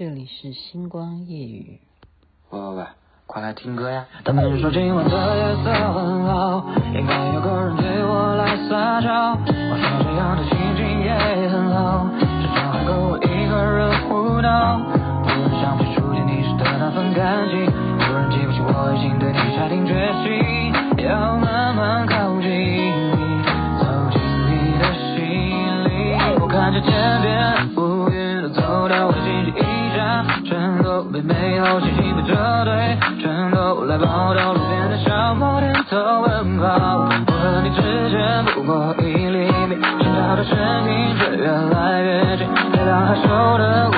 这里是星光夜雨。喂喂喂，快来听歌呀！他们说今晚的夜色很好，应该有个人对我来撒娇。我说这样的心情也很好，至少还够我一个人胡闹。突然想起初见你时的那份感情，突然记不起我已经对你下定决心，要被美好心情被折断，全都来报道路边的小猫点头问好。我和你之间不过一厘米，心跳的声音却越来越近，月亮害羞的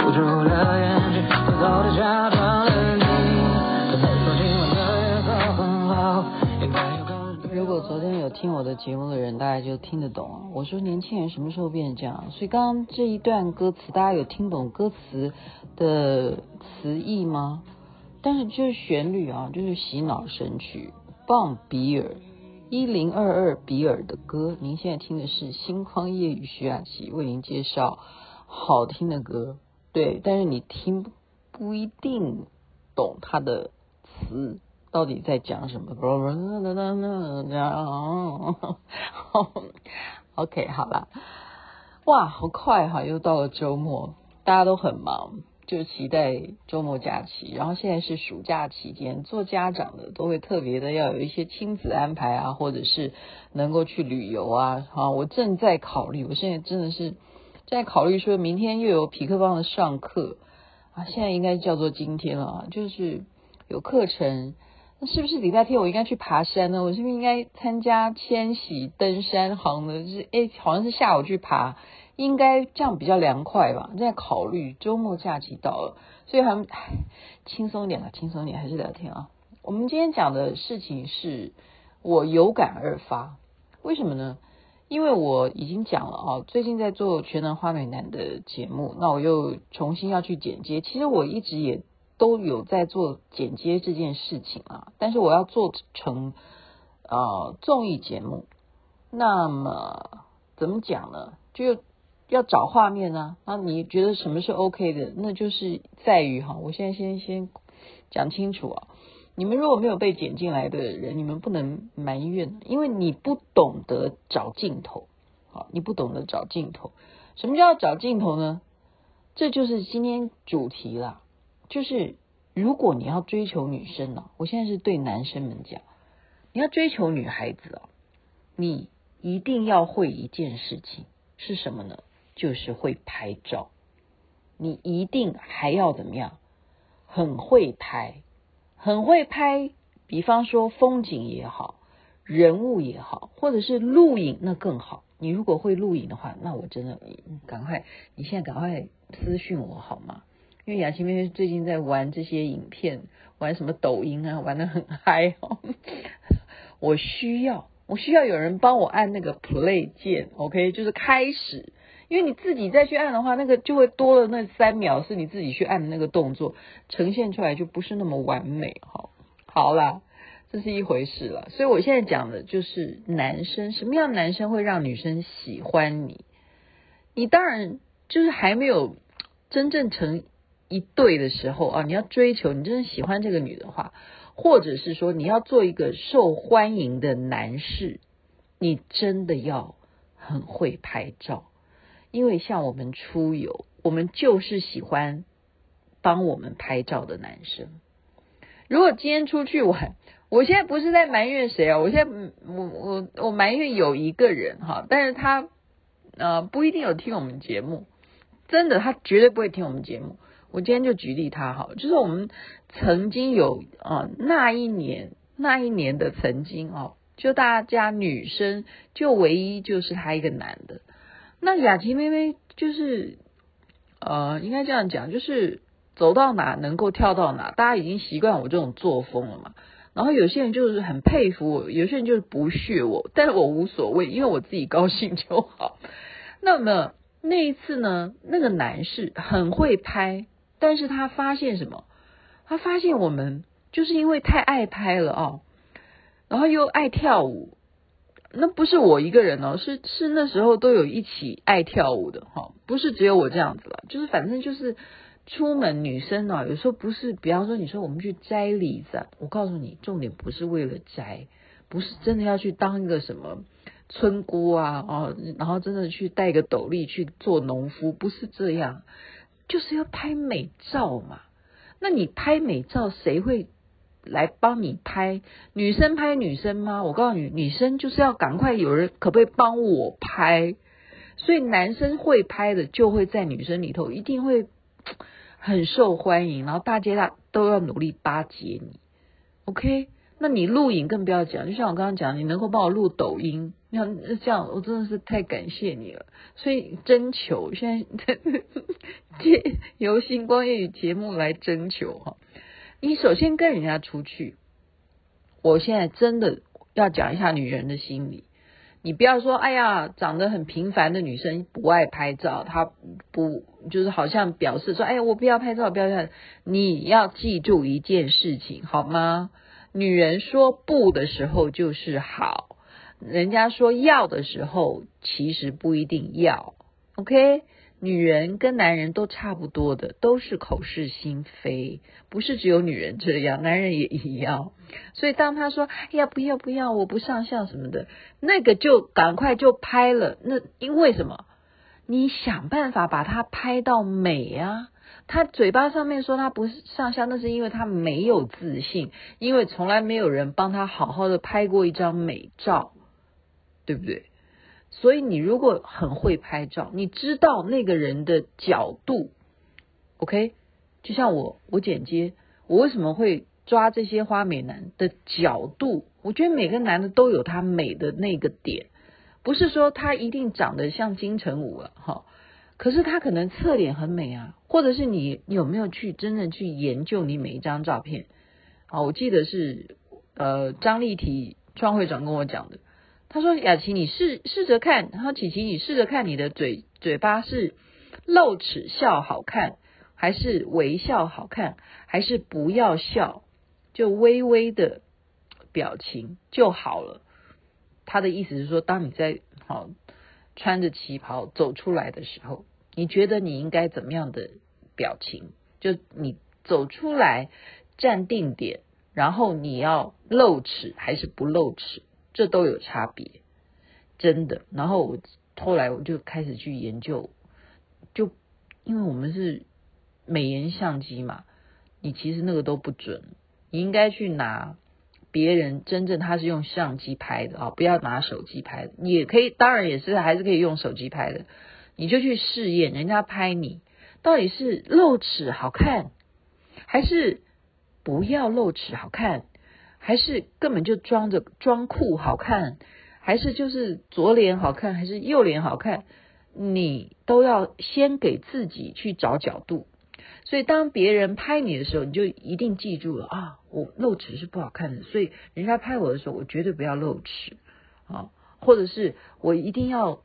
节目的人，大家就听得懂啊。我说年轻人什么时候变成这样？所以刚刚这一段歌词，大家有听懂歌词的词义吗？但是就是旋律啊，就是洗脑神曲，棒比尔一零二二比尔的歌。您现在听的是星光夜雨徐雅琪为您介绍好听的歌，对，但是你听不一定懂它的词到底在讲什么。OK，好了，哇，好快哈，又到了周末，大家都很忙。就期待周末假期，然后现在是暑假期间，做家长的都会特别的要有一些亲子安排啊，或者是能够去旅游啊。啊，我正在考虑，我现在真的是在考虑，说明天又有匹克邦的上课啊，现在应该叫做今天了啊，就是有课程，那是不是礼拜天我应该去爬山呢？我是不是应该参加千禧登山行呢？是哎，好像是下午去爬。应该这样比较凉快吧？在考虑周末假期到了，所以还轻松一点了，轻松一点还是聊天啊。我们今天讲的事情是我有感而发，为什么呢？因为我已经讲了啊，最近在做全能花美男的节目，那我又重新要去剪接。其实我一直也都有在做剪接这件事情啊，但是我要做成呃综艺节目，那么怎么讲呢？就要找画面啊，那你觉得什么是 OK 的？那就是在于哈，我现在先先讲清楚啊。你们如果没有被剪进来的人，你们不能埋怨，因为你不懂得找镜头，好，你不懂得找镜头。什么叫找镜头呢？这就是今天主题啦。就是如果你要追求女生啊，我现在是对男生们讲，你要追求女孩子啊，你一定要会一件事情是什么呢？就是会拍照，你一定还要怎么样？很会拍，很会拍。比方说风景也好，人物也好，或者是录影，那更好。你如果会录影的话，那我真的，赶快，你现在赶快私讯我好吗？因为雅琪妹妹最近在玩这些影片，玩什么抖音啊，玩得很嗨哦。我需要，我需要有人帮我按那个 play 键，OK，就是开始。因为你自己再去按的话，那个就会多了那三秒是你自己去按的那个动作，呈现出来就不是那么完美哈。好啦，这是一回事了。所以我现在讲的就是男生，什么样的男生会让女生喜欢你？你当然就是还没有真正成一对的时候啊，你要追求，你真的喜欢这个女的话，或者是说你要做一个受欢迎的男士，你真的要很会拍照。因为像我们出游，我们就是喜欢帮我们拍照的男生。如果今天出去玩，我现在不是在埋怨谁啊，我现在我我我埋怨有一个人哈，但是他呃不一定有听我们节目，真的他绝对不会听我们节目。我今天就举例他哈，就是我们曾经有啊那一年那一年的曾经哦，就大家女生就唯一就是他一个男的。那雅琪妹妹就是，呃，应该这样讲，就是走到哪能够跳到哪，大家已经习惯我这种作风了嘛。然后有些人就是很佩服我，有些人就是不屑我，但是我无所谓，因为我自己高兴就好。那么那一次呢，那个男士很会拍，但是他发现什么？他发现我们就是因为太爱拍了哦，然后又爱跳舞。那不是我一个人哦，是是那时候都有一起爱跳舞的哈，不是只有我这样子了，就是反正就是出门女生呢，有时候不是，比方说你说我们去摘李子，我告诉你，重点不是为了摘，不是真的要去当一个什么村姑啊，哦，然后真的去戴个斗笠去做农夫，不是这样，就是要拍美照嘛。那你拍美照，谁会来帮你拍？女生拍女生吗？我告诉你，女生就是要赶快有人可不可以帮我拍？所以男生会拍的，就会在女生里头一定会。很受欢迎，然后大街大都要努力巴结你，OK？那你录影更不要讲，就像我刚刚讲，你能够帮我录抖音，你看这样，我真的是太感谢你了。所以征求现在 借由星光夜语节目来征求哈，你首先跟人家出去，我现在真的要讲一下女人的心理。你不要说，哎呀，长得很平凡的女生不爱拍照，她不就是好像表示说，哎呀，我不要拍照，不要拍。你要记住一件事情，好吗？女人说不的时候就是好，人家说要的时候，其实不一定要。OK。女人跟男人都差不多的，都是口是心非，不是只有女人这样，男人也一样。所以当他说“哎呀，不要不要，我不上相什么的”，那个就赶快就拍了。那因为什么？你想办法把它拍到美啊！他嘴巴上面说他不是上相，那是因为他没有自信，因为从来没有人帮他好好的拍过一张美照，对不对？所以你如果很会拍照，你知道那个人的角度，OK？就像我，我剪接，我为什么会抓这些花美男的角度？我觉得每个男的都有他美的那个点，不是说他一定长得像金城武了哈，可是他可能侧脸很美啊，或者是你有没有去真正去研究你每一张照片？啊，我记得是呃张丽体创会长跟我讲的。他说：“雅琪，你试试着看。然后琪琪，你试着看你的嘴嘴巴是露齿笑好看，还是微笑好看，还是不要笑，就微微的表情就好了。”他的意思是说，当你在好穿着旗袍走出来的时候，你觉得你应该怎么样的表情？就你走出来站定点，然后你要露齿还是不露齿？这都有差别，真的。然后我后来我就开始去研究，就因为我们是美颜相机嘛，你其实那个都不准，你应该去拿别人真正他是用相机拍的啊，不要拿手机拍的。也可以，当然也是还是可以用手机拍的，你就去试验人家拍你到底是露齿好看，还是不要露齿好看。还是根本就装着装酷好看，还是就是左脸好看，还是右脸好看，你都要先给自己去找角度。所以当别人拍你的时候，你就一定记住了啊，我露齿是不好看的，所以人家拍我的时候，我绝对不要露齿啊，或者是我一定要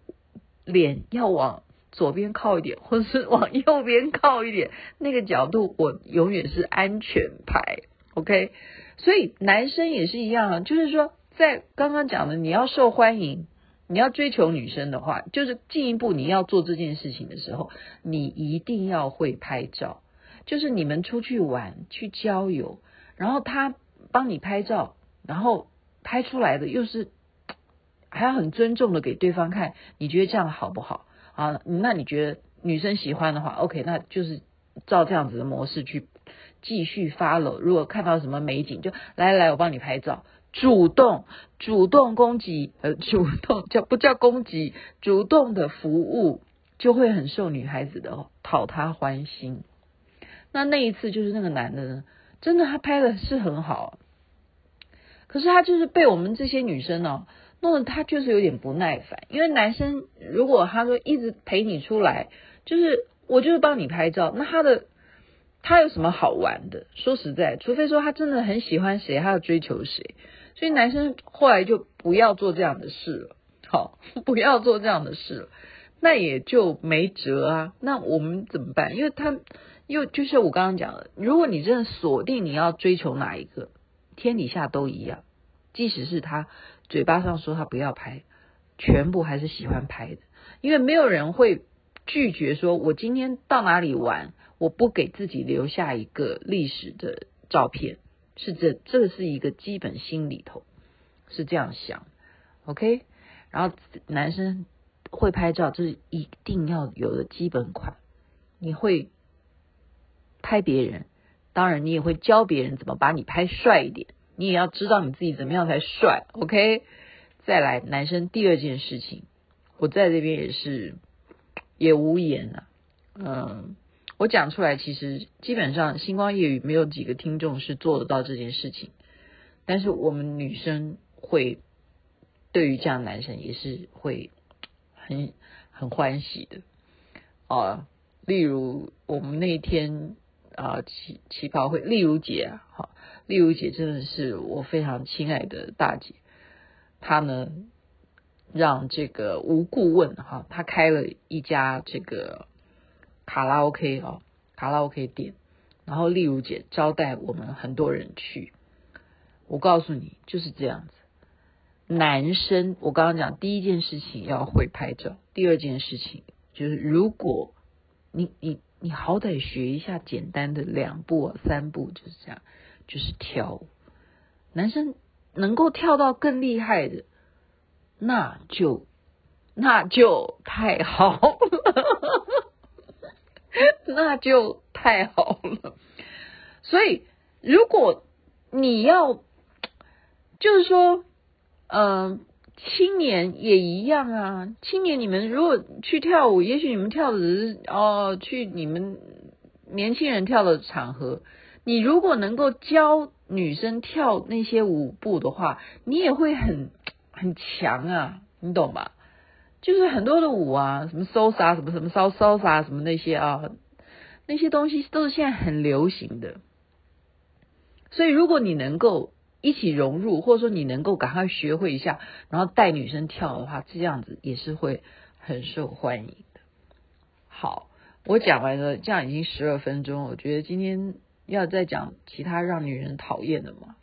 脸要往左边靠一点，或者是往右边靠一点，那个角度我永远是安全牌，OK。所以男生也是一样啊，就是说，在刚刚讲的，你要受欢迎，你要追求女生的话，就是进一步你要做这件事情的时候，你一定要会拍照。就是你们出去玩、去郊游，然后他帮你拍照，然后拍出来的又是还要很尊重的给对方看，你觉得这样好不好？啊，那你觉得女生喜欢的话，OK，那就是照这样子的模式去。继续 follow，如果看到什么美景，就来来，我帮你拍照。主动主动攻击，呃，主动叫不叫攻击？主动的服务就会很受女孩子的讨她欢心。那那一次就是那个男的呢，真的他拍的是很好，可是他就是被我们这些女生呢弄得他就是有点不耐烦，因为男生如果他说一直陪你出来，就是我就是帮你拍照，那他的。他有什么好玩的？说实在，除非说他真的很喜欢谁，他要追求谁，所以男生后来就不要做这样的事了。好，不要做这样的事了，那也就没辙啊。那我们怎么办？因为他又就是我刚刚讲的，如果你真的锁定你要追求哪一个，天底下都一样，即使是他嘴巴上说他不要拍，全部还是喜欢拍的，因为没有人会拒绝说，我今天到哪里玩。我不给自己留下一个历史的照片，是这这是一个基本心里头是这样想，OK？然后男生会拍照，这是一定要有的基本款。你会拍别人，当然你也会教别人怎么把你拍帅一点。你也要知道你自己怎么样才帅，OK？再来，男生第二件事情，我在这边也是也无言啊。嗯，我讲出来，其实基本上星光夜语没有几个听众是做得到这件事情，但是我们女生会对于这样男生也是会很很欢喜的啊。例如我们那天啊旗旗袍会，例如姐啊，丽如姐真的是我非常亲爱的大姐，她呢让这个吴顾问哈，她开了一家这个卡拉 OK 啊，卡拉 OK 店，然后丽如姐招待我们很多人去。我告诉你就是这样子，男生我刚刚讲第一件事情要会拍照，第二件事情就是如果你你你好歹学一下简单的两步三步就是这样。就是跳，男生能够跳到更厉害的，那就那就太好了，那就太好了。所以，如果你要，就是说，嗯、青年也一样啊。青年，你们如果去跳舞，也许你们跳的是哦，去你们年轻人跳的场合。你如果能够教女生跳那些舞步的话，你也会很很强啊，你懂吧？就是很多的舞啊，什么 salsa 什么什么 salsa 什么那些啊，那些东西都是现在很流行的。所以如果你能够一起融入，或者说你能够赶快学会一下，然后带女生跳的话，这样子也是会很受欢迎的。好，我讲完了，这样已经十二分钟，我觉得今天。要再讲其他让女人讨厌的吗？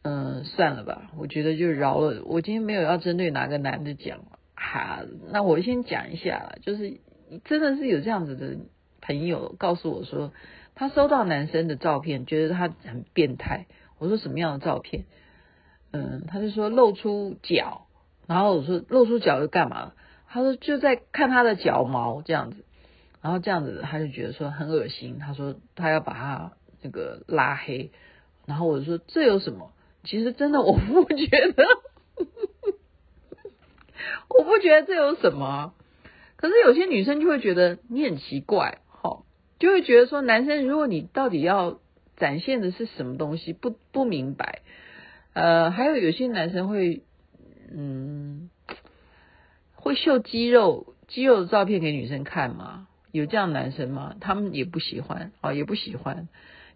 嗯，算了吧，我觉得就饶了。我今天没有要针对哪个男的讲，哈，那我先讲一下，就是真的是有这样子的朋友告诉我说，他收到男生的照片，觉得他很变态。我说什么样的照片？嗯，他就说露出脚，然后我说露出脚又干嘛？他说就在看他的脚毛这样子。然后这样子，他就觉得说很恶心。他说他要把他那个拉黑。然后我就说这有什么？其实真的我不觉得，我不觉得这有什么。可是有些女生就会觉得你很奇怪，好，就会觉得说男生如果你到底要展现的是什么东西，不不明白。呃，还有有些男生会嗯会秀肌肉肌肉的照片给女生看吗？有这样男生吗？他们也不喜欢啊，也不喜欢。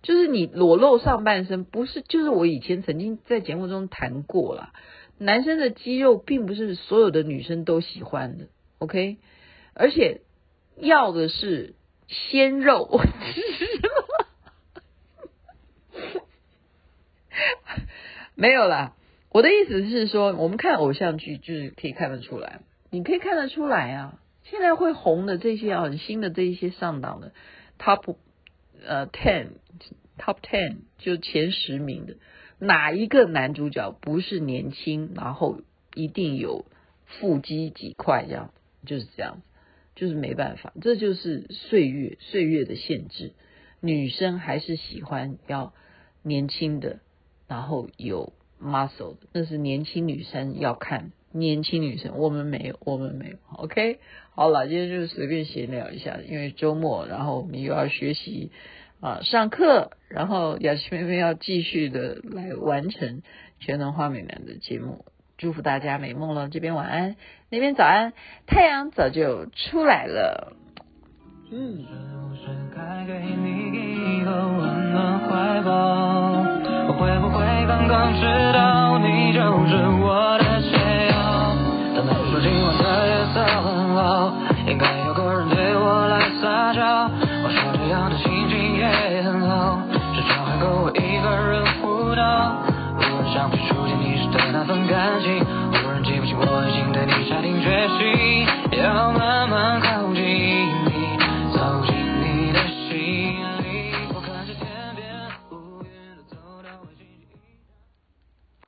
就是你裸露上半身，不是？就是我以前曾经在节目中谈过了，男生的肌肉并不是所有的女生都喜欢的，OK？而且要的是鲜肉，没有啦。我的意思是说，我们看偶像剧就是可以看得出来，你可以看得出来啊。现在会红的这些啊，很新的这一些上档的 top 呃 ten top ten 就前十名的，哪一个男主角不是年轻，然后一定有腹肌几块这样，就是这样，就是没办法，这就是岁月岁月的限制，女生还是喜欢要年轻的，然后有 muscle 的，那是年轻女生要看。年轻女生，我们没有，我们没有。OK，好了，今天就随便闲聊一下，因为周末，然后我们又要学习啊，上课，然后雅琪妹妹要继续的来完成全能花美男的节目，祝福大家美梦了。这边晚安，那边早安，太阳早就出来了。嗯。会不会刚刚知道，你就是我的。